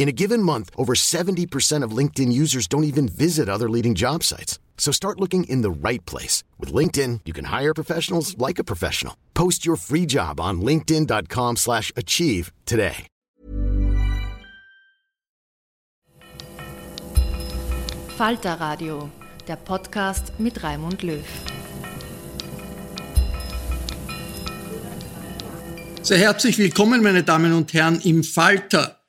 In a given month, over 70% of LinkedIn users don't even visit other leading job sites. So start looking in the right place. With LinkedIn, you can hire professionals like a professional. Post your free job on linkedin.com slash achieve today. Falter Radio, der Podcast mit Raimund Löw. Sehr herzlich willkommen, meine Damen und Herren, im Falter.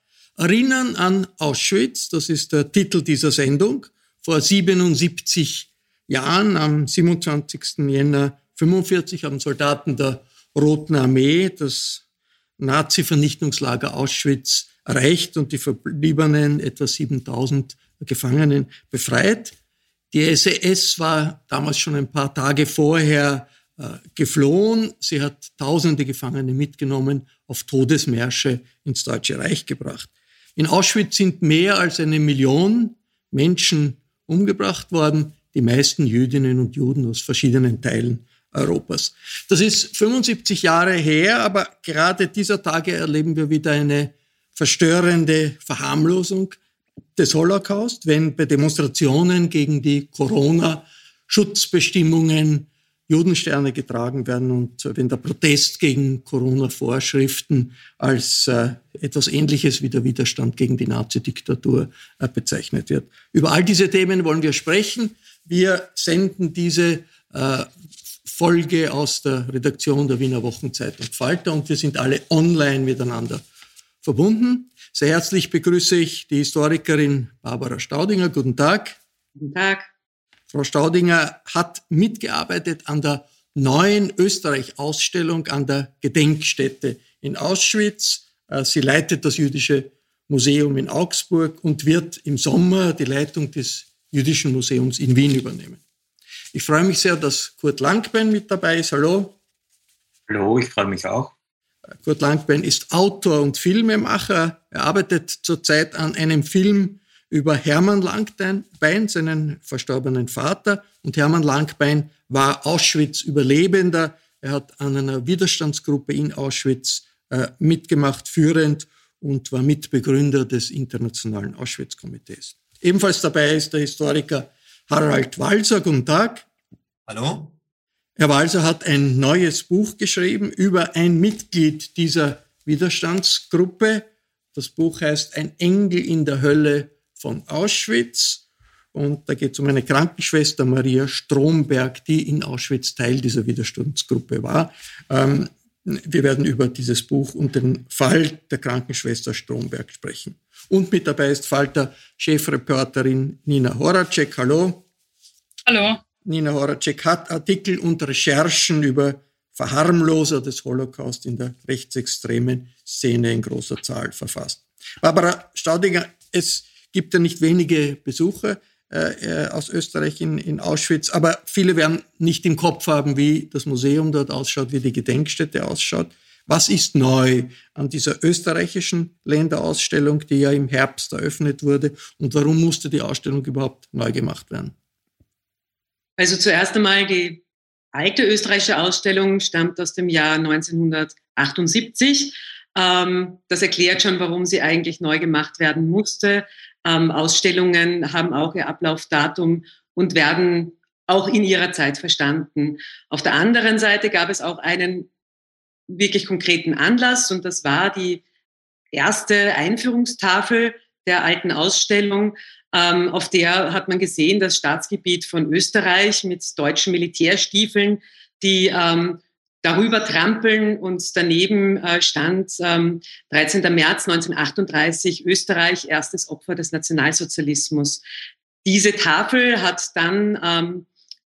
Erinnern an Auschwitz, das ist der Titel dieser Sendung. Vor 77 Jahren, am 27. Jänner 45, haben Soldaten der Roten Armee das Nazi-Vernichtungslager Auschwitz erreicht und die verbliebenen etwa 7000 Gefangenen befreit. Die SES war damals schon ein paar Tage vorher äh, geflohen. Sie hat tausende Gefangene mitgenommen, auf Todesmärsche ins Deutsche Reich gebracht. In Auschwitz sind mehr als eine Million Menschen umgebracht worden, die meisten Jüdinnen und Juden aus verschiedenen Teilen Europas. Das ist 75 Jahre her, aber gerade dieser Tage erleben wir wieder eine verstörende Verharmlosung des Holocaust, wenn bei Demonstrationen gegen die Corona-Schutzbestimmungen Judensterne getragen werden und wenn der Protest gegen Corona-Vorschriften als äh, etwas Ähnliches wie der Widerstand gegen die Nazi-Diktatur äh, bezeichnet wird. Über all diese Themen wollen wir sprechen. Wir senden diese äh, Folge aus der Redaktion der Wiener Wochenzeitung Falter und wir sind alle online miteinander verbunden. Sehr herzlich begrüße ich die Historikerin Barbara Staudinger. Guten Tag. Guten Tag. Frau Staudinger hat mitgearbeitet an der neuen Österreich-Ausstellung an der Gedenkstätte in Auschwitz. Äh, sie leitet das Jüdische Museum in Augsburg und wird im Sommer die Leitung des Jüdischen Museums in Wien übernehmen. Ich freue mich sehr, dass Kurt Langbein mit dabei ist. Hallo. Hallo, ich freue mich auch. Kurt Langbein ist Autor und Filmemacher. Er arbeitet zurzeit an einem Film über Hermann Langbein, seinen verstorbenen Vater. Und Hermann Langbein war Auschwitz-Überlebender. Er hat an einer Widerstandsgruppe in Auschwitz äh, mitgemacht, führend und war Mitbegründer des Internationalen Auschwitz-Komitees. Ebenfalls dabei ist der Historiker Harald Walser. Guten Tag. Hallo. Herr Walser hat ein neues Buch geschrieben über ein Mitglied dieser Widerstandsgruppe. Das Buch heißt Ein Engel in der Hölle von Auschwitz. Und da geht es um eine Krankenschwester, Maria Stromberg, die in Auschwitz Teil dieser Widerstandsgruppe war. Ähm, wir werden über dieses Buch und den Fall der Krankenschwester Stromberg sprechen. Und mit dabei ist Falter Chefreporterin Nina Horacek. Hallo. Hallo. Nina Horacek hat Artikel und Recherchen über Verharmloser des Holocaust in der rechtsextremen Szene in großer Zahl verfasst. Barbara Staudinger, es gibt ja nicht wenige Besucher äh, äh, aus Österreich in, in Auschwitz, aber viele werden nicht im Kopf haben, wie das Museum dort ausschaut, wie die Gedenkstätte ausschaut. Was ist neu an dieser österreichischen Länderausstellung, die ja im Herbst eröffnet wurde? Und warum musste die Ausstellung überhaupt neu gemacht werden? Also zuerst einmal die alte österreichische Ausstellung stammt aus dem Jahr 1978. Ähm, das erklärt schon, warum sie eigentlich neu gemacht werden musste. Ähm, Ausstellungen haben auch ihr Ablaufdatum und werden auch in ihrer Zeit verstanden. Auf der anderen Seite gab es auch einen wirklich konkreten Anlass und das war die erste Einführungstafel der alten Ausstellung. Ähm, auf der hat man gesehen, das Staatsgebiet von Österreich mit deutschen Militärstiefeln, die ähm, darüber trampeln und daneben äh, stand ähm, 13. März 1938 Österreich, erstes Opfer des Nationalsozialismus. Diese Tafel hat dann ähm,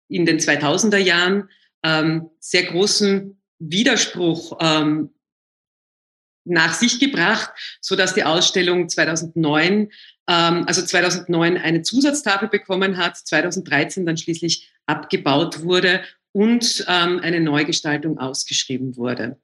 in den 2000er Jahren ähm, sehr großen Widerspruch ähm, nach sich gebracht, so dass die Ausstellung 2009, ähm, also 2009 eine Zusatztafel bekommen hat, 2013 dann schließlich abgebaut wurde und ähm, eine Neugestaltung ausgeschrieben wurde.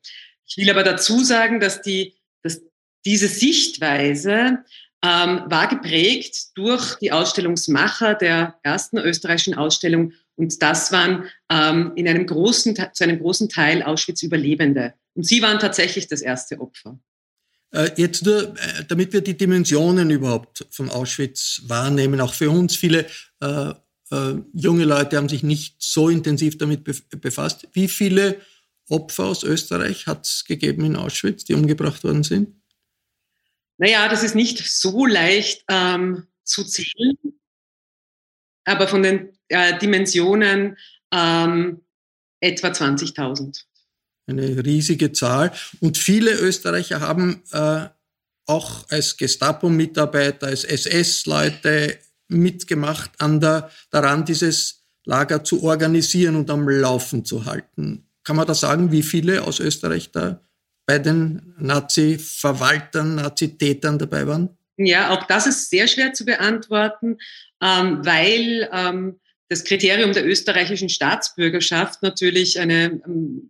Ich will aber dazu sagen, dass, die, dass diese Sichtweise ähm, war geprägt durch die Ausstellungsmacher der ersten österreichischen Ausstellung und das waren ähm, in einem großen, zu einem großen Teil Auschwitz-Überlebende. Und sie waren tatsächlich das erste Opfer. Äh, jetzt nur, äh, damit wir die Dimensionen überhaupt von Auschwitz wahrnehmen, auch für uns viele äh, äh, junge Leute haben sich nicht so intensiv damit befasst. Wie viele Opfer aus Österreich hat es gegeben in Auschwitz, die umgebracht worden sind? Naja, das ist nicht so leicht ähm, zu zählen, aber von den äh, Dimensionen ähm, etwa 20.000. Eine riesige Zahl. Und viele Österreicher haben äh, auch als Gestapo-Mitarbeiter, als SS-Leute mitgemacht, an der, daran dieses Lager zu organisieren und am Laufen zu halten. Kann man da sagen, wie viele aus Österreich da bei den Nazi-Verwaltern, Nazi-Tätern dabei waren? Ja, auch das ist sehr schwer zu beantworten, ähm, weil ähm, das Kriterium der österreichischen Staatsbürgerschaft natürlich eine ähm,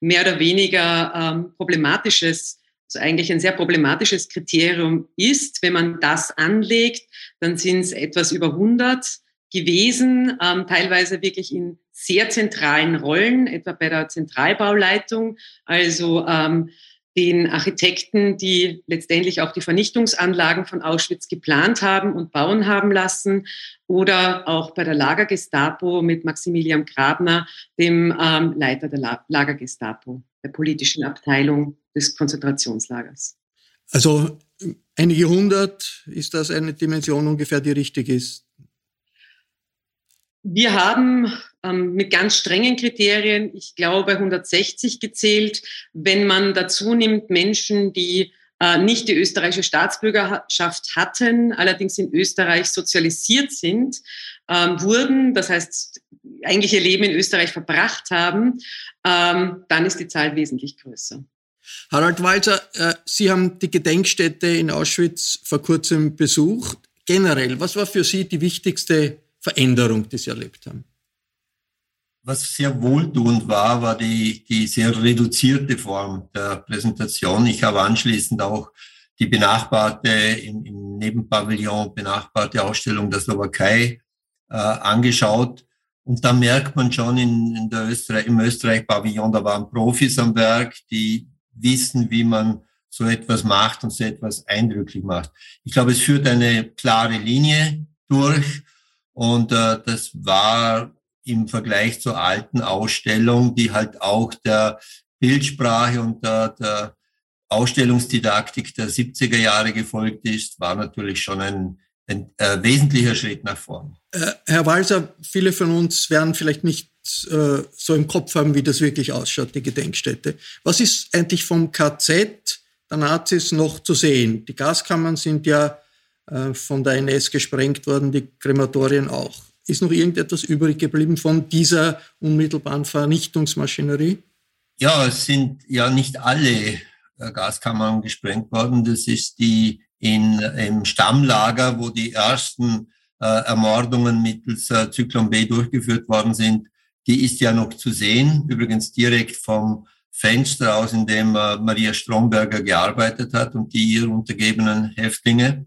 mehr oder weniger ähm, problematisches, also eigentlich ein sehr problematisches Kriterium ist. Wenn man das anlegt, dann sind es etwas über 100 gewesen, ähm, teilweise wirklich in sehr zentralen Rollen, etwa bei der Zentralbauleitung, also ähm, den Architekten, die letztendlich auch die Vernichtungsanlagen von Auschwitz geplant haben und bauen haben lassen, oder auch bei der Lagergestapo mit Maximilian Grabner, dem ähm, Leiter der La Lagergestapo, der politischen Abteilung des Konzentrationslagers. Also einige hundert, ist das eine Dimension ungefähr, die richtig ist? Wir haben ähm, mit ganz strengen Kriterien, ich glaube 160 gezählt, wenn man dazu nimmt Menschen, die äh, nicht die österreichische Staatsbürgerschaft hatten, allerdings in Österreich sozialisiert sind, ähm, wurden, das heißt eigentlich ihr Leben in Österreich verbracht haben, ähm, dann ist die Zahl wesentlich größer. Harald Walzer, äh, Sie haben die Gedenkstätte in Auschwitz vor kurzem besucht. Generell, was war für Sie die wichtigste Veränderung, die Sie erlebt haben? Was sehr wohltuend war, war die, die sehr reduzierte Form der Präsentation. Ich habe anschließend auch die benachbarte, im, im Nebenpavillon benachbarte Ausstellung der Slowakei äh, angeschaut. Und da merkt man schon in, in der Österreich, im Österreich-Pavillon, da waren Profis am Werk, die wissen, wie man so etwas macht und so etwas eindrücklich macht. Ich glaube, es führt eine klare Linie durch und äh, das war im Vergleich zur alten Ausstellung, die halt auch der Bildsprache und der, der Ausstellungsdidaktik der 70er Jahre gefolgt ist, war natürlich schon ein, ein äh, wesentlicher Schritt nach vorn. Äh, Herr Walser, viele von uns werden vielleicht nicht äh, so im Kopf haben, wie das wirklich ausschaut, die Gedenkstätte. Was ist eigentlich vom KZ der Nazis noch zu sehen? Die Gaskammern sind ja äh, von der NS gesprengt worden, die Krematorien auch. Ist noch irgendetwas übrig geblieben von dieser unmittelbaren Vernichtungsmaschinerie? Ja, es sind ja nicht alle äh, Gaskammern gesprengt worden. Das ist die in, im Stammlager, wo die ersten äh, Ermordungen mittels äh, Zyklon B durchgeführt worden sind. Die ist ja noch zu sehen, übrigens direkt vom Fenster aus, in dem äh, Maria Stromberger gearbeitet hat und die ihr untergebenen Häftlinge.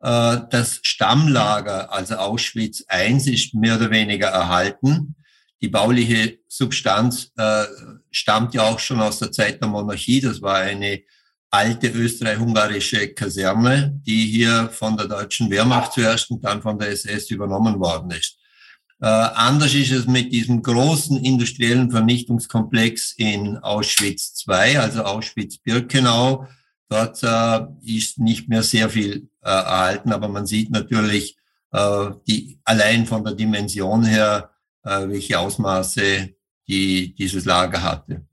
Äh, das Stammlager, also Auschwitz I, ist mehr oder weniger erhalten. Die bauliche Substanz äh, stammt ja auch schon aus der Zeit der Monarchie. Das war eine alte österreich-ungarische Kaserne, die hier von der deutschen Wehrmacht zuerst und dann von der SS übernommen worden ist. Äh, anders ist es mit diesem großen industriellen Vernichtungskomplex in Auschwitz II, also Auschwitz-Birkenau. Dort äh, ist nicht mehr sehr viel äh, erhalten, aber man sieht natürlich äh, die, allein von der Dimension her, äh, welche Ausmaße die, dieses Lager hatte.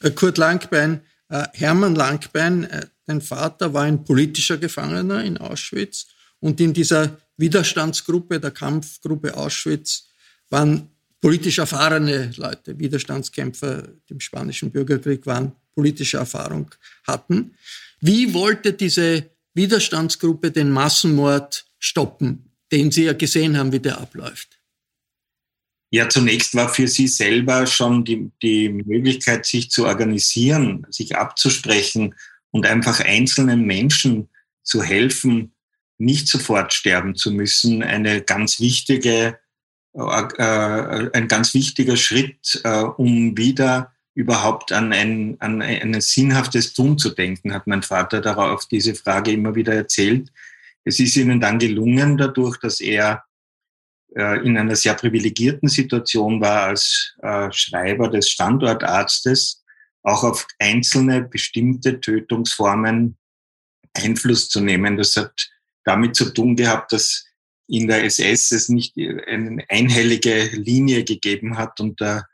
Äh, Kurt Langbein, Hermann Langbein, äh, dein Vater war ein politischer Gefangener in Auschwitz und in dieser Widerstandsgruppe, der Kampfgruppe Auschwitz, waren politisch erfahrene Leute, Widerstandskämpfer im spanischen Bürgerkrieg waren, politische Erfahrung hatten. Wie wollte diese Widerstandsgruppe den Massenmord stoppen, den Sie ja gesehen haben, wie der abläuft? Ja, zunächst war für sie selber schon die, die Möglichkeit, sich zu organisieren, sich abzusprechen und einfach einzelnen Menschen zu helfen, nicht sofort sterben zu müssen, eine ganz wichtige äh, ein ganz wichtiger Schritt, äh, um wieder überhaupt an ein, an ein sinnhaftes Tun zu denken, hat mein Vater darauf diese Frage immer wieder erzählt. Es ist ihnen dann gelungen, dadurch, dass er äh, in einer sehr privilegierten Situation war als Schreiber des Standortarztes, auch auf einzelne bestimmte Tötungsformen Einfluss zu nehmen. Das hat damit zu tun gehabt, dass in der SS es nicht eine einhellige Linie gegeben hat und der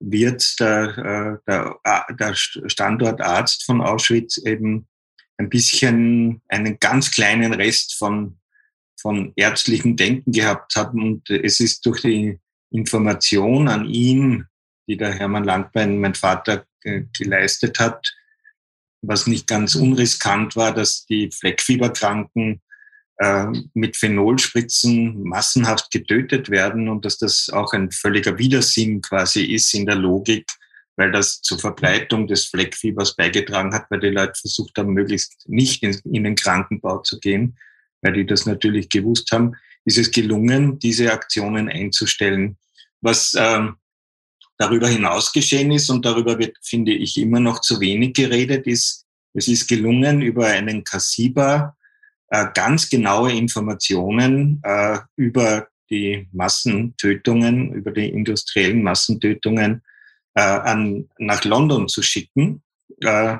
Wirt, der, äh, der, äh, der Standortarzt von Auschwitz eben ein bisschen einen ganz kleinen Rest von, von ärztlichem Denken gehabt haben. Und es ist durch die Information an ihn, die der Hermann Langbein, mein Vater, geleistet hat, was nicht ganz unriskant war, dass die Fleckfieberkranken äh, mit Phenolspritzen massenhaft getötet werden und dass das auch ein völliger Widersinn quasi ist in der Logik, weil das zur Verbreitung des Fleckfiebers beigetragen hat, weil die Leute versucht haben, möglichst nicht in den Krankenbau zu gehen, weil die das natürlich gewusst haben, ist es gelungen, diese Aktionen einzustellen. Was ähm, darüber hinaus geschehen ist, und darüber wird, finde ich, immer noch zu wenig geredet, ist, es ist gelungen, über einen Kassiba äh, ganz genaue Informationen äh, über die Massentötungen, über die industriellen Massentötungen äh, an, nach London zu schicken. Äh,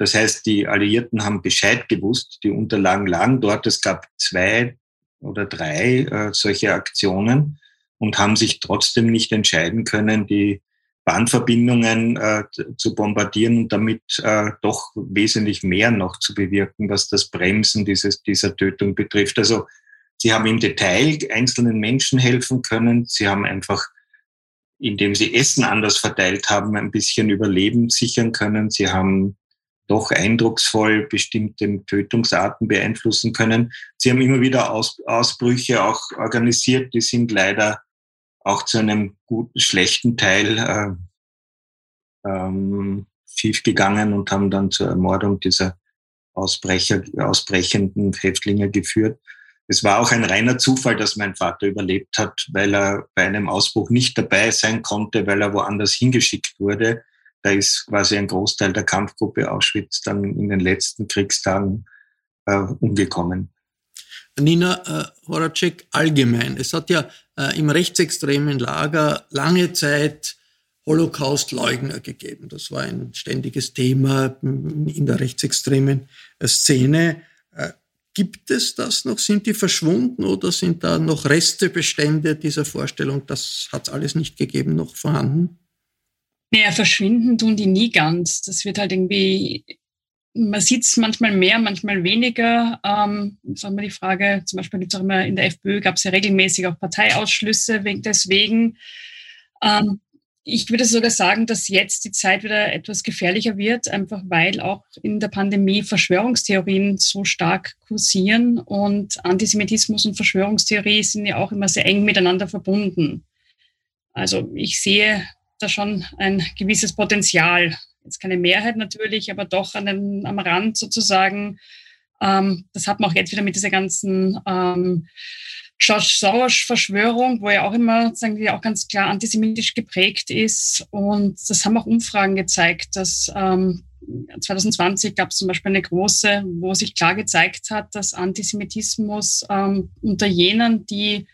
das heißt, die Alliierten haben Bescheid gewusst, die Unterlagen lagen dort. Es gab zwei oder drei äh, solche Aktionen und haben sich trotzdem nicht entscheiden können, die Bahnverbindungen äh, zu bombardieren und damit äh, doch wesentlich mehr noch zu bewirken, was das Bremsen dieses, dieser Tötung betrifft. Also sie haben im Detail einzelnen Menschen helfen können. Sie haben einfach, indem sie Essen anders verteilt haben, ein bisschen Überleben sichern können. Sie haben doch eindrucksvoll bestimmte Tötungsarten beeinflussen können. Sie haben immer wieder Aus, Ausbrüche auch organisiert, die sind leider auch zu einem guten, schlechten Teil äh, ähm, schiefgegangen und haben dann zur Ermordung dieser Ausbrecher, ausbrechenden Häftlinge geführt. Es war auch ein reiner Zufall, dass mein Vater überlebt hat, weil er bei einem Ausbruch nicht dabei sein konnte, weil er woanders hingeschickt wurde. Da ist quasi ein Großteil der Kampfgruppe Auschwitz dann in den letzten Kriegstagen äh, umgekommen. Nina äh, Horacek allgemein. Es hat ja äh, im rechtsextremen Lager lange Zeit Holocaust-Leugner gegeben. Das war ein ständiges Thema in der rechtsextremen äh, Szene. Äh, gibt es das noch? Sind die verschwunden oder sind da noch Restebestände dieser Vorstellung, das hat es alles nicht gegeben, noch vorhanden? Naja, verschwinden tun die nie ganz. Das wird halt irgendwie man sieht es manchmal mehr, manchmal weniger. Ähm, sagen wir die Frage, zum Beispiel gibt es auch immer in der FPÖ gab es ja regelmäßig auch Parteiausschlüsse wegen deswegen. Ähm, ich würde sogar sagen, dass jetzt die Zeit wieder etwas gefährlicher wird, einfach weil auch in der Pandemie Verschwörungstheorien so stark kursieren und Antisemitismus und Verschwörungstheorie sind ja auch immer sehr eng miteinander verbunden. Also ich sehe da schon ein gewisses Potenzial jetzt keine Mehrheit natürlich, aber doch an den, am Rand sozusagen. Ähm, das hat man auch jetzt wieder mit dieser ganzen ähm, George Soros-Verschwörung, wo ja auch immer, sagen wir, auch ganz klar antisemitisch geprägt ist. Und das haben auch Umfragen gezeigt, dass ähm, 2020 gab es zum Beispiel eine große, wo sich klar gezeigt hat, dass Antisemitismus ähm, unter jenen, die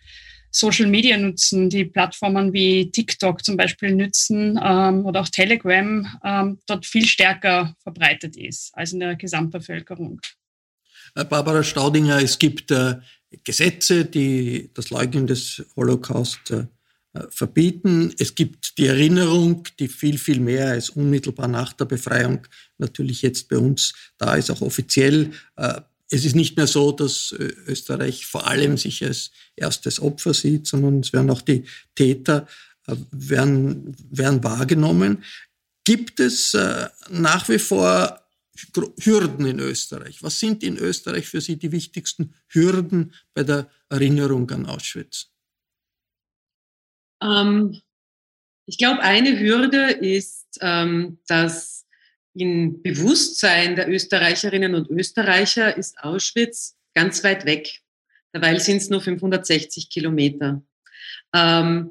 Social Media nutzen, die Plattformen wie TikTok zum Beispiel nutzen ähm, oder auch Telegram, ähm, dort viel stärker verbreitet ist als in der Gesamtbevölkerung. Äh, Barbara Staudinger, es gibt äh, Gesetze, die das Leugnen des Holocaust äh, verbieten. Es gibt die Erinnerung, die viel, viel mehr als unmittelbar nach der Befreiung natürlich jetzt bei uns da ist, auch offiziell. Äh, es ist nicht mehr so, dass äh, Österreich vor allem sich als erstes Opfer sieht, sondern es werden auch die Täter äh, werden, werden wahrgenommen. Gibt es nach wie vor Hürden in Österreich? Was sind in Österreich für Sie die wichtigsten Hürden bei der Erinnerung an Auschwitz? Ähm, ich glaube, eine Hürde ist, ähm, dass im Bewusstsein der Österreicherinnen und Österreicher ist Auschwitz ganz weit weg. Derweil sind es nur 560 Kilometer. Ähm,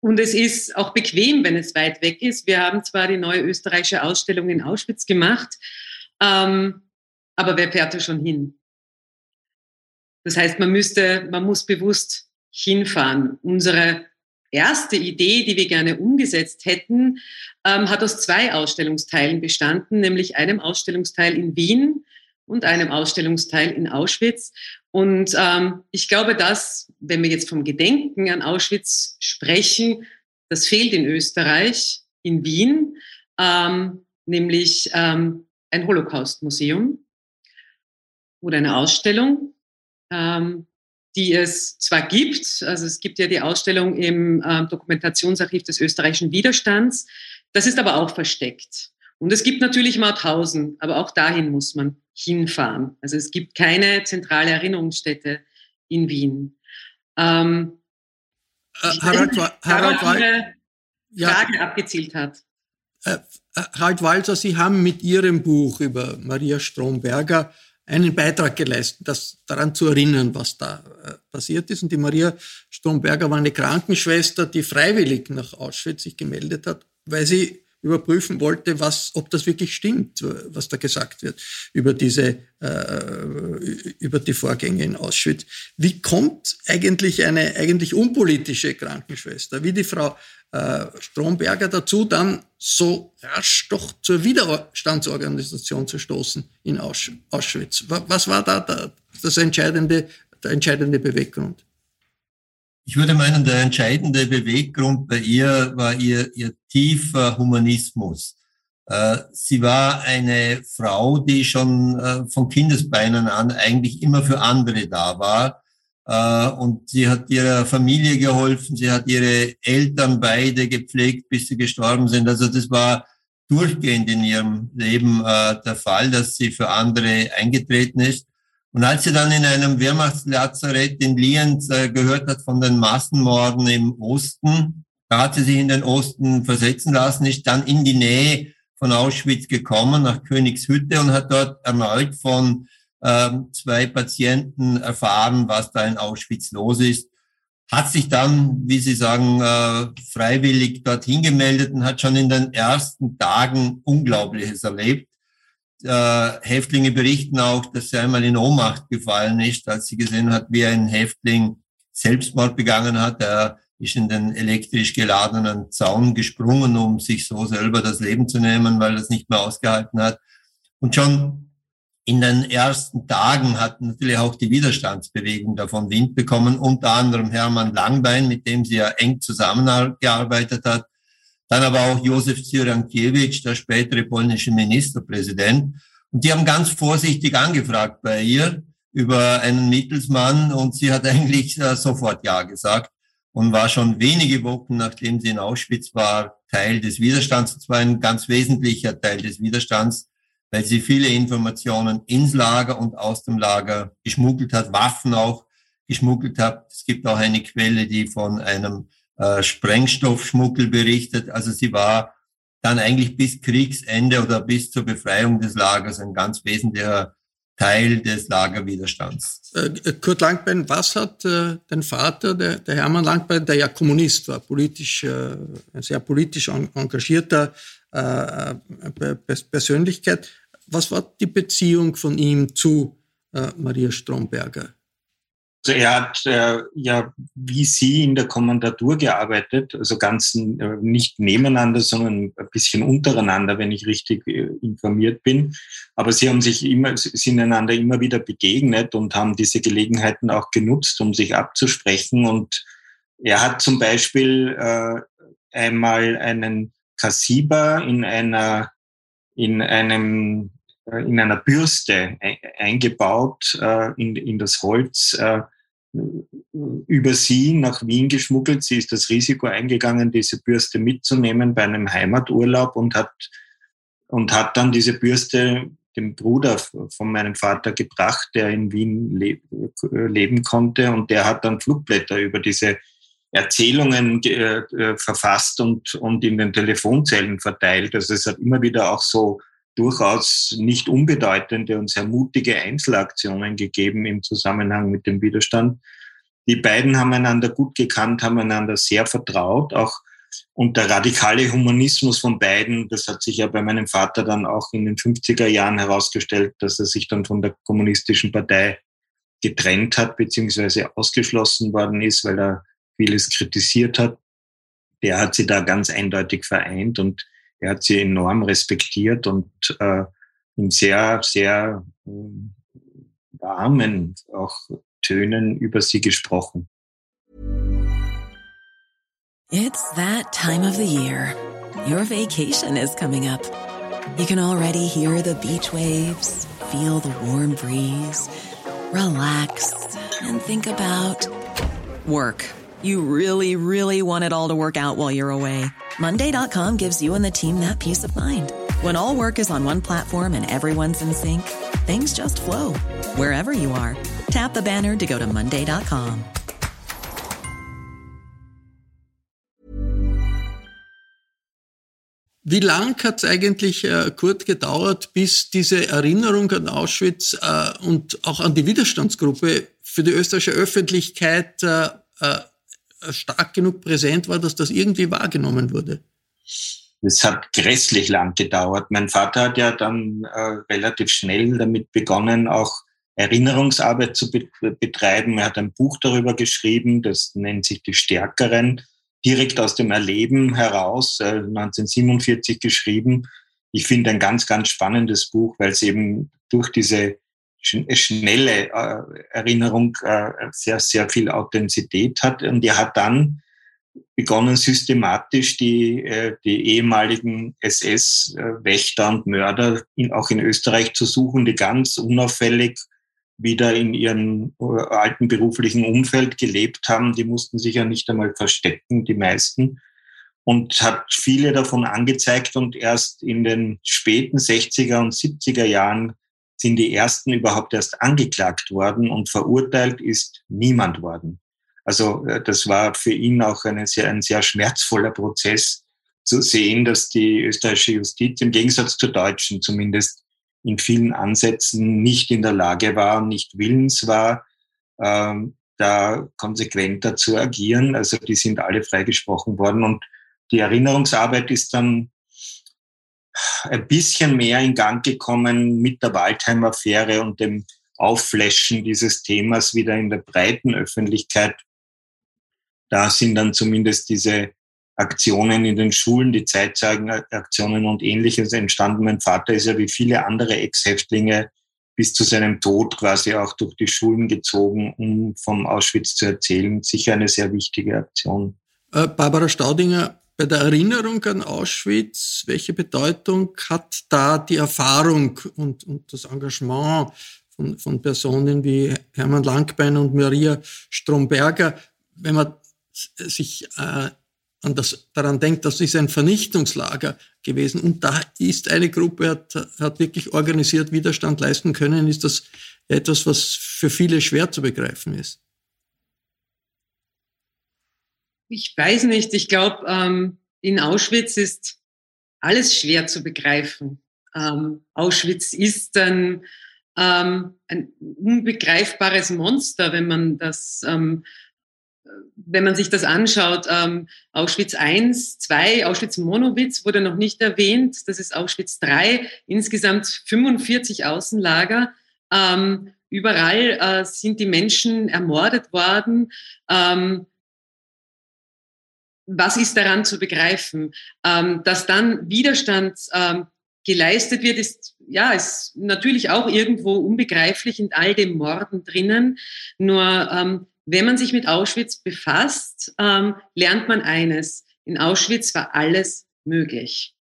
und es ist auch bequem, wenn es weit weg ist. Wir haben zwar die neue österreichische Ausstellung in Auschwitz gemacht, ähm, aber wer fährt da schon hin? Das heißt, man müsste, man muss bewusst hinfahren. Unsere erste Idee, die wir gerne umgesetzt hätten, ähm, hat aus zwei Ausstellungsteilen bestanden, nämlich einem Ausstellungsteil in Wien und einem Ausstellungsteil in Auschwitz. Und ähm, ich glaube, dass, wenn wir jetzt vom Gedenken an Auschwitz sprechen, das fehlt in Österreich, in Wien, ähm, nämlich ähm, ein Holocaust-Museum oder eine Ausstellung. Ähm, die es zwar gibt, also es gibt ja die Ausstellung im äh, Dokumentationsarchiv des österreichischen Widerstands, das ist aber auch versteckt. Und es gibt natürlich Mauthausen, aber auch dahin muss man hinfahren. Also es gibt keine zentrale Erinnerungsstätte in Wien. Ähm, äh, Harald, Harald Frage ja, abgezielt hat. Äh, Harald Walzer, Sie haben mit Ihrem Buch über Maria Stromberger einen Beitrag geleistet, das daran zu erinnern, was da äh, passiert ist. Und die Maria Stromberger war eine Krankenschwester, die freiwillig nach Auschwitz sich gemeldet hat, weil sie überprüfen wollte, was, ob das wirklich stimmt, was da gesagt wird über diese, äh, über die Vorgänge in Auschwitz. Wie kommt eigentlich eine eigentlich unpolitische Krankenschwester, wie die Frau äh, Stromberger dazu, dann so rasch doch zur Widerstandsorganisation zu stoßen in Auschwitz? Was war da das entscheidende, der entscheidende Beweggrund? Ich würde meinen, der entscheidende Beweggrund bei ihr war ihr, ihr tiefer Humanismus. Äh, sie war eine Frau, die schon äh, von Kindesbeinen an eigentlich immer für andere da war. Äh, und sie hat ihrer Familie geholfen, sie hat ihre Eltern beide gepflegt, bis sie gestorben sind. Also das war durchgehend in ihrem Leben der Fall, dass sie für andere eingetreten ist. Und als sie dann in einem Wehrmachtslazarett in Lienz äh, gehört hat von den Massenmorden im Osten, da hat sie sich in den Osten versetzen lassen, ist dann in die Nähe von Auschwitz gekommen, nach Königshütte und hat dort erneut von ähm, zwei Patienten erfahren, was da in Auschwitz los ist. Hat sich dann, wie Sie sagen, äh, freiwillig dorthin gemeldet und hat schon in den ersten Tagen Unglaubliches erlebt äh, Häftlinge berichten auch, dass sie einmal in Ohnmacht gefallen ist, als sie gesehen hat, wie ein Häftling Selbstmord begangen hat. Er ist in den elektrisch geladenen Zaun gesprungen, um sich so selber das Leben zu nehmen, weil er es nicht mehr ausgehalten hat. Und schon in den ersten Tagen hat natürlich auch die Widerstandsbewegung davon Wind bekommen, unter anderem Hermann Langbein, mit dem sie ja eng zusammengearbeitet hat, dann aber auch Josef Cyrankiewicz, der spätere polnische Ministerpräsident. Und die haben ganz vorsichtig angefragt bei ihr über einen Mittelsmann und sie hat eigentlich äh, sofort Ja gesagt und war schon wenige Wochen, nachdem sie in Auschwitz war, Teil des Widerstands, und zwar ein ganz wesentlicher Teil des Widerstands, weil sie viele Informationen ins Lager und aus dem Lager geschmuggelt hat, Waffen auch geschmuggelt hat. Es gibt auch eine Quelle, die von einem äh, Sprengstoffschmuggel berichtet. Also sie war dann eigentlich bis Kriegsende oder bis zur Befreiung des Lagers ein ganz wesentlicher Teil des Lagerwiderstands. Äh, Kurt Langbein, was hat äh, dein Vater, der, der Hermann Langbein, der ja Kommunist war, politisch, äh, ein sehr politisch engagierter äh, Persönlichkeit, was war die Beziehung von ihm zu äh, Maria Stromberger? Also er hat äh, ja wie Sie in der Kommandatur gearbeitet, also ganz äh, nicht nebeneinander, sondern ein bisschen untereinander, wenn ich richtig äh, informiert bin. Aber Sie haben sich immer, sind einander immer wieder begegnet und haben diese Gelegenheiten auch genutzt, um sich abzusprechen. Und er hat zum Beispiel äh, einmal einen Kassiba in einer in einem äh, in einer Bürste eingebaut äh, in, in das Holz äh, über sie nach Wien geschmuggelt. Sie ist das Risiko eingegangen, diese Bürste mitzunehmen bei einem Heimaturlaub und hat, und hat dann diese Bürste dem Bruder von meinem Vater gebracht, der in Wien le leben konnte. Und der hat dann Flugblätter über diese Erzählungen äh, verfasst und, und in den Telefonzellen verteilt. Also es hat immer wieder auch so durchaus nicht unbedeutende und sehr mutige Einzelaktionen gegeben im Zusammenhang mit dem Widerstand. Die beiden haben einander gut gekannt, haben einander sehr vertraut, auch und der radikale Humanismus von beiden, das hat sich ja bei meinem Vater dann auch in den 50er Jahren herausgestellt, dass er sich dann von der kommunistischen Partei getrennt hat, beziehungsweise ausgeschlossen worden ist, weil er vieles kritisiert hat. Der hat sie da ganz eindeutig vereint und er hat sie enorm respektiert und äh, in sehr, sehr äh, warmen auch Tönen über sie gesprochen. It's that time of the year. Your vacation is coming up. You can already hear the beach waves, feel the warm breeze, relax and think about work. You really, really want it all to work out while you're away. Monday.com gives you and the team that peace of mind. When all work is on one platform and everyone's in sync, things just flow wherever you are. Tap the banner to go to Monday.com. Wie lang hat es eigentlich, äh, Kurt, gedauert, bis diese Erinnerung an Auschwitz äh, und auch an die Widerstandsgruppe für die österreichische Öffentlichkeit äh, äh stark genug präsent war, dass das irgendwie wahrgenommen wurde? Es hat grässlich lang gedauert. Mein Vater hat ja dann äh, relativ schnell damit begonnen, auch Erinnerungsarbeit zu be betreiben. Er hat ein Buch darüber geschrieben, das nennt sich Die Stärkeren, direkt aus dem Erleben heraus, äh, 1947 geschrieben. Ich finde ein ganz, ganz spannendes Buch, weil es eben durch diese schnelle äh, Erinnerung äh, sehr, sehr viel Authentizität hat. Und er hat dann begonnen, systematisch die, äh, die ehemaligen SS-Wächter und Mörder in, auch in Österreich zu suchen, die ganz unauffällig wieder in ihrem alten beruflichen Umfeld gelebt haben. Die mussten sich ja nicht einmal verstecken, die meisten. Und hat viele davon angezeigt und erst in den späten 60er und 70er Jahren sind die ersten überhaupt erst angeklagt worden und verurteilt ist niemand worden. Also äh, das war für ihn auch sehr, ein sehr schmerzvoller Prozess zu sehen, dass die österreichische Justiz im Gegensatz zur deutschen zumindest in vielen Ansätzen nicht in der Lage war, nicht willens war, ähm, da konsequenter zu agieren. Also die sind alle freigesprochen worden und die Erinnerungsarbeit ist dann ein bisschen mehr in Gang gekommen mit der Waldheim-Affäre und dem Auffläschen dieses Themas wieder in der breiten Öffentlichkeit. Da sind dann zumindest diese Aktionen in den Schulen, die Zeitzeugenaktionen und ähnliches entstanden. Mein Vater ist ja wie viele andere Ex-Häftlinge bis zu seinem Tod quasi auch durch die Schulen gezogen, um vom Auschwitz zu erzählen. Sicher eine sehr wichtige Aktion. Äh, Barbara Staudinger, bei der Erinnerung an Auschwitz, welche Bedeutung hat da die Erfahrung und, und das Engagement von, von Personen wie Hermann Langbein und Maria Stromberger, wenn man sich äh, an das, daran denkt, das ist ein Vernichtungslager gewesen und da ist eine Gruppe, hat, hat wirklich organisiert Widerstand leisten können, ist das etwas, was für viele schwer zu begreifen ist. Ich weiß nicht. Ich glaube, ähm, in Auschwitz ist alles schwer zu begreifen. Ähm, Auschwitz ist ein, ähm, ein unbegreifbares Monster, wenn man das ähm, wenn man sich das anschaut, ähm, Auschwitz I, II, Auschwitz-Monowitz wurde noch nicht erwähnt, das ist Auschwitz III, insgesamt 45 Außenlager. Ähm, überall äh, sind die Menschen ermordet worden. Ähm, was ist daran zu begreifen? Ähm, dass dann Widerstand ähm, geleistet wird, ist ja ist natürlich auch irgendwo unbegreiflich in all dem Morden drinnen. Nur ähm, wenn man sich mit Auschwitz befasst, ähm, lernt man eines. In Auschwitz war alles möglich.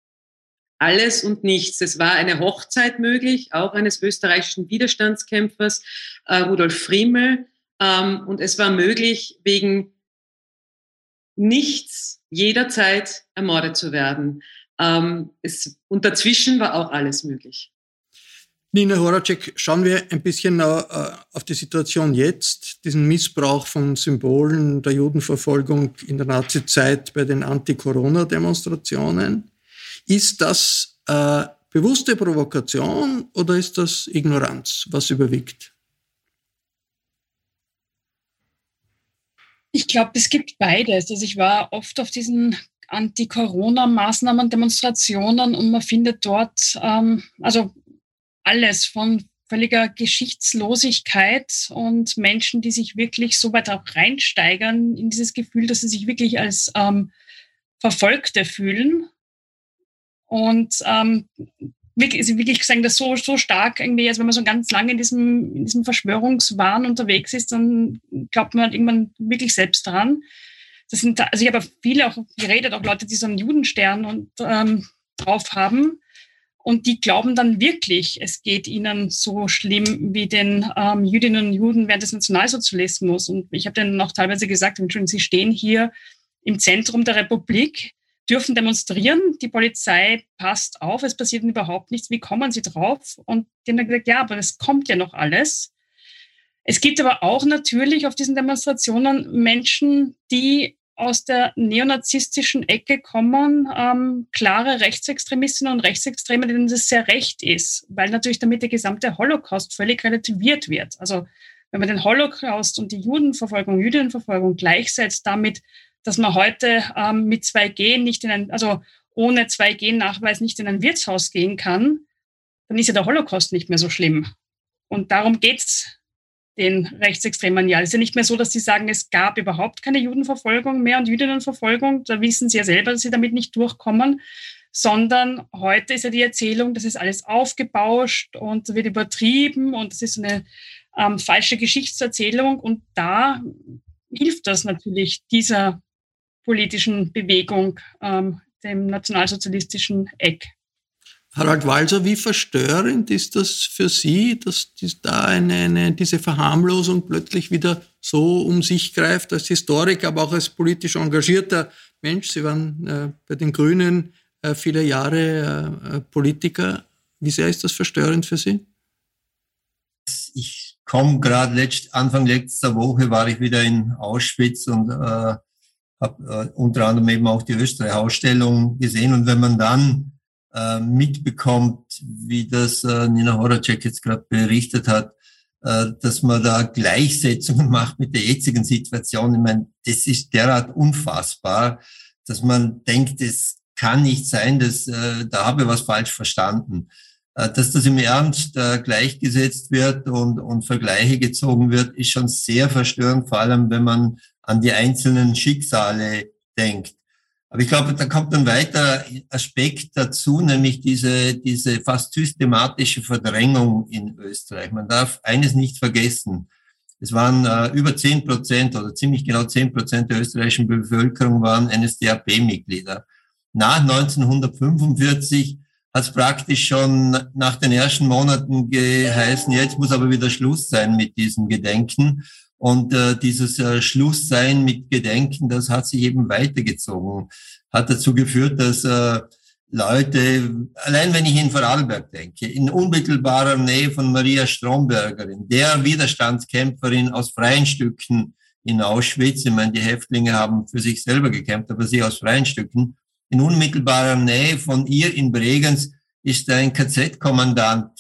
Alles und nichts. Es war eine Hochzeit möglich, auch eines österreichischen Widerstandskämpfers, äh, Rudolf Friemel. Ähm, und es war möglich, wegen nichts jederzeit ermordet zu werden. Ähm, es, und dazwischen war auch alles möglich. Nina Horacek, schauen wir ein bisschen äh, auf die Situation jetzt, diesen Missbrauch von Symbolen der Judenverfolgung in der Nazizeit bei den Anti-Corona-Demonstrationen. Ist das äh, bewusste Provokation oder ist das Ignoranz? Was überwiegt? Ich glaube, es gibt beides. Also ich war oft auf diesen Anti-Corona-Maßnahmen, Demonstrationen und man findet dort, ähm, also alles von völliger Geschichtslosigkeit und Menschen, die sich wirklich so weit auch reinsteigern in dieses Gefühl, dass sie sich wirklich als ähm, Verfolgte fühlen. Und ähm, wirklich, sie wirklich sagen, das so, so stark irgendwie, als wenn man so ganz lange in diesem, in diesem Verschwörungswahn unterwegs ist, dann glaubt man halt irgendwann wirklich selbst dran. Das sind, also ich habe viele auch geredet, auch Leute, die so einen Judenstern und ähm, drauf haben. Und die glauben dann wirklich, es geht ihnen so schlimm wie den ähm, Jüdinnen und Juden während des Nationalsozialismus. Und ich habe denen auch teilweise gesagt, sie stehen hier im Zentrum der Republik, dürfen demonstrieren, die Polizei passt auf, es passiert überhaupt nichts, wie kommen sie drauf? Und die haben gesagt, ja, aber es kommt ja noch alles. Es gibt aber auch natürlich auf diesen Demonstrationen Menschen, die aus der neonazistischen Ecke kommen, ähm, klare Rechtsextremistinnen und Rechtsextreme, denen das sehr recht ist, weil natürlich damit der gesamte Holocaust völlig relativiert wird. Also wenn man den Holocaust und die Judenverfolgung, Jüdinnenverfolgung gleichsetzt damit, dass man heute ähm, mit 2G nicht in ein, also ohne 2G-Nachweis nicht in ein Wirtshaus gehen kann, dann ist ja der Holocaust nicht mehr so schlimm. Und darum geht's den Rechtsextremen ja. Es ist ja nicht mehr so, dass sie sagen, es gab überhaupt keine Judenverfolgung mehr und Jüdinnenverfolgung. Da wissen sie ja selber, dass sie damit nicht durchkommen. Sondern heute ist ja die Erzählung, das ist alles aufgebauscht und wird übertrieben und das ist eine ähm, falsche Geschichtserzählung. Und da hilft das natürlich dieser politischen Bewegung, ähm, dem nationalsozialistischen Eck. Harald Walser, wie verstörend ist das für Sie, dass da eine, eine, diese Verharmlosung plötzlich wieder so um sich greift, als Historiker, aber auch als politisch engagierter Mensch? Sie waren äh, bei den Grünen äh, viele Jahre äh, Politiker. Wie sehr ist das verstörend für Sie? Ich komme gerade letzt, Anfang letzter Woche war ich wieder in Auschwitz und äh, habe äh, unter anderem eben auch die Österreich-Ausstellung gesehen. Und wenn man dann äh, mitbekommt, wie das äh, Nina Horacek jetzt gerade berichtet hat, äh, dass man da Gleichsetzungen macht mit der jetzigen Situation. Ich meine, das ist derart unfassbar, dass man denkt, es kann nicht sein, dass äh, da habe ich was falsch verstanden. Äh, dass das im Ernst äh, gleichgesetzt wird und, und Vergleiche gezogen wird, ist schon sehr verstörend, vor allem wenn man an die einzelnen Schicksale denkt. Aber ich glaube, da kommt ein weiterer Aspekt dazu, nämlich diese, diese fast systematische Verdrängung in Österreich. Man darf eines nicht vergessen. Es waren äh, über zehn Prozent oder ziemlich genau zehn Prozent der österreichischen Bevölkerung waren NSDAP-Mitglieder. Nach 1945 hat es praktisch schon nach den ersten Monaten geheißen, jetzt muss aber wieder Schluss sein mit diesem Gedenken. Und äh, dieses äh, Schlusssein mit Gedenken, das hat sich eben weitergezogen, hat dazu geführt, dass äh, Leute, allein wenn ich in Vorarlberg denke, in unmittelbarer Nähe von Maria Strombergerin, der Widerstandskämpferin aus freien Stücken in Auschwitz, ich meine, die Häftlinge haben für sich selber gekämpft, aber sie aus freien Stücken, in unmittelbarer Nähe von ihr in Bregenz ist ein KZ-Kommandant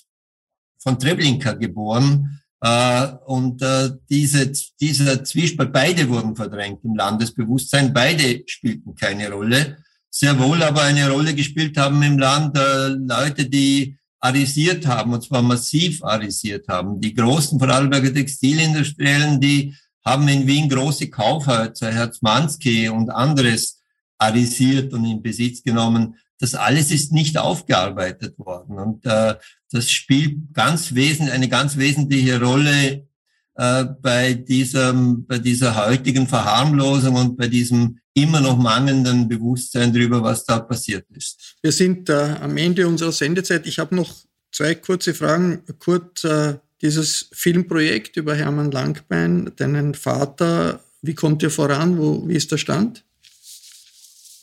von Treblinka geboren. Äh, und äh, diese, dieser Zwiespalt, beide wurden verdrängt im Landesbewusstsein, beide spielten keine Rolle. Sehr wohl aber eine Rolle gespielt haben im Land äh, Leute, die arisiert haben, und zwar massiv arisiert haben. Die großen Vorarlberger Textilindustriellen, die haben in Wien große Kaufhäuser, Herzmanski und anderes arisiert und in Besitz genommen. Das alles ist nicht aufgearbeitet worden. Und äh, das spielt ganz wesentlich, eine ganz wesentliche Rolle äh, bei, diesem, bei dieser heutigen Verharmlosung und bei diesem immer noch mangelnden Bewusstsein darüber, was da passiert ist. Wir sind äh, am Ende unserer Sendezeit. Ich habe noch zwei kurze Fragen. Kurt, äh, dieses Filmprojekt über Hermann Langbein, deinen Vater, wie kommt ihr voran? Wo, wie ist der Stand?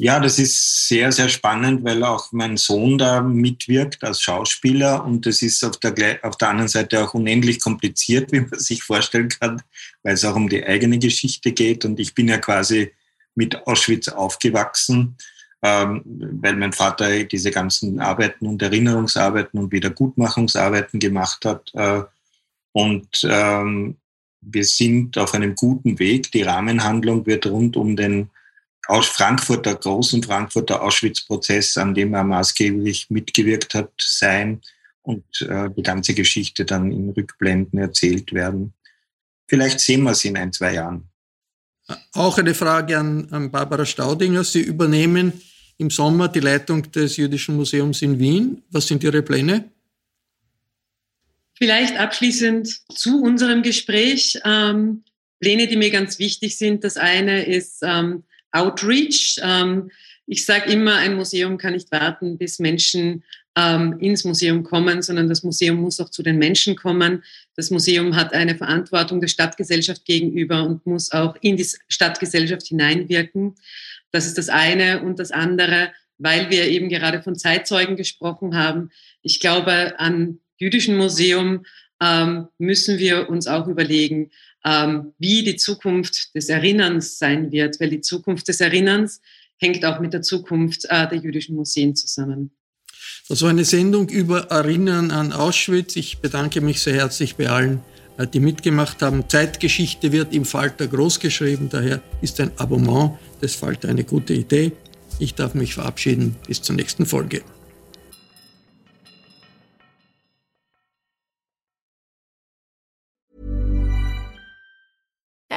Ja, das ist sehr, sehr spannend, weil auch mein Sohn da mitwirkt als Schauspieler und das ist auf der, auf der anderen Seite auch unendlich kompliziert, wie man sich vorstellen kann, weil es auch um die eigene Geschichte geht und ich bin ja quasi mit Auschwitz aufgewachsen, ähm, weil mein Vater diese ganzen Arbeiten und Erinnerungsarbeiten und Wiedergutmachungsarbeiten gemacht hat. Äh, und ähm, wir sind auf einem guten Weg. Die Rahmenhandlung wird rund um den aus Frankfurter, großen Frankfurter Auschwitz-Prozess, an dem er maßgeblich mitgewirkt hat, sein und äh, die ganze Geschichte dann in Rückblenden erzählt werden. Vielleicht sehen wir es in ein, zwei Jahren. Auch eine Frage an, an Barbara Staudinger. Sie übernehmen im Sommer die Leitung des Jüdischen Museums in Wien. Was sind Ihre Pläne? Vielleicht abschließend zu unserem Gespräch. Ähm, Pläne, die mir ganz wichtig sind. Das eine ist, ähm, Outreach. Ähm, ich sage immer, ein Museum kann nicht warten, bis Menschen ähm, ins Museum kommen, sondern das Museum muss auch zu den Menschen kommen. Das Museum hat eine Verantwortung der Stadtgesellschaft gegenüber und muss auch in die Stadtgesellschaft hineinwirken. Das ist das eine. Und das andere, weil wir eben gerade von Zeitzeugen gesprochen haben. Ich glaube, an jüdischen Museum ähm, müssen wir uns auch überlegen, wie die Zukunft des Erinnerns sein wird, weil die Zukunft des Erinnerns hängt auch mit der Zukunft äh, der jüdischen Museen zusammen. Das war eine Sendung über Erinnern an Auschwitz. Ich bedanke mich sehr herzlich bei allen, äh, die mitgemacht haben. Zeitgeschichte wird im Falter großgeschrieben, daher ist ein Abonnement des Falter eine gute Idee. Ich darf mich verabschieden. Bis zur nächsten Folge.